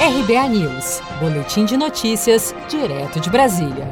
RBA News, Boletim de Notícias, direto de Brasília.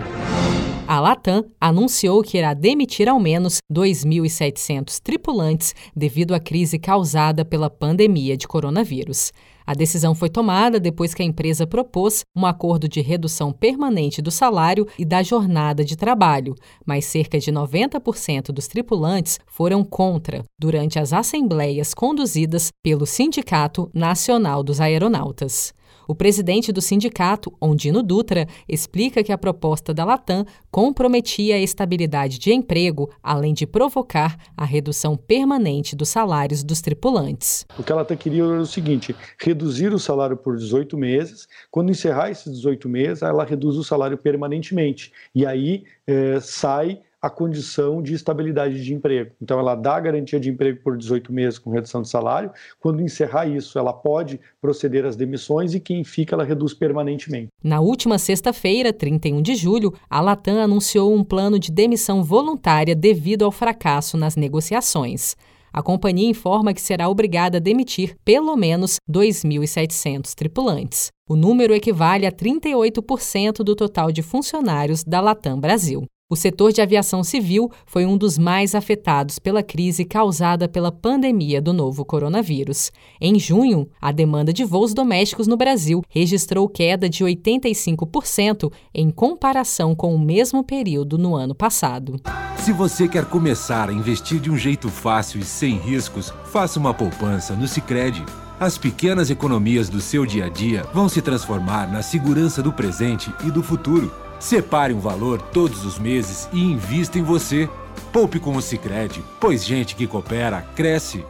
A Latam anunciou que irá demitir ao menos 2.700 tripulantes devido à crise causada pela pandemia de coronavírus. A decisão foi tomada depois que a empresa propôs um acordo de redução permanente do salário e da jornada de trabalho, mas cerca de 90% dos tripulantes foram contra durante as assembleias conduzidas pelo Sindicato Nacional dos Aeronautas. O presidente do sindicato, Ondino Dutra, explica que a proposta da Latam comprometia a estabilidade de emprego, além de provocar a redução permanente dos salários dos tripulantes. O que a Latam queria era o seguinte: reduzir o salário por 18 meses. Quando encerrar esses 18 meses, ela reduz o salário permanentemente. E aí é, sai a condição de estabilidade de emprego. Então, ela dá garantia de emprego por 18 meses com redução de salário. Quando encerrar isso, ela pode proceder às demissões e quem fica, ela reduz permanentemente. Na última sexta-feira, 31 de julho, a Latam anunciou um plano de demissão voluntária devido ao fracasso nas negociações. A companhia informa que será obrigada a demitir pelo menos 2.700 tripulantes. O número equivale a 38% do total de funcionários da Latam Brasil. O setor de aviação civil foi um dos mais afetados pela crise causada pela pandemia do novo coronavírus. Em junho, a demanda de voos domésticos no Brasil registrou queda de 85% em comparação com o mesmo período no ano passado. Se você quer começar a investir de um jeito fácil e sem riscos, faça uma poupança no Sicredi. As pequenas economias do seu dia a dia vão se transformar na segurança do presente e do futuro. Separe um valor todos os meses e invista em você. Poupe com o Sicredi, pois gente que coopera cresce.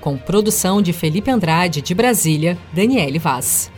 Com produção de Felipe Andrade de Brasília, Daniele Vaz.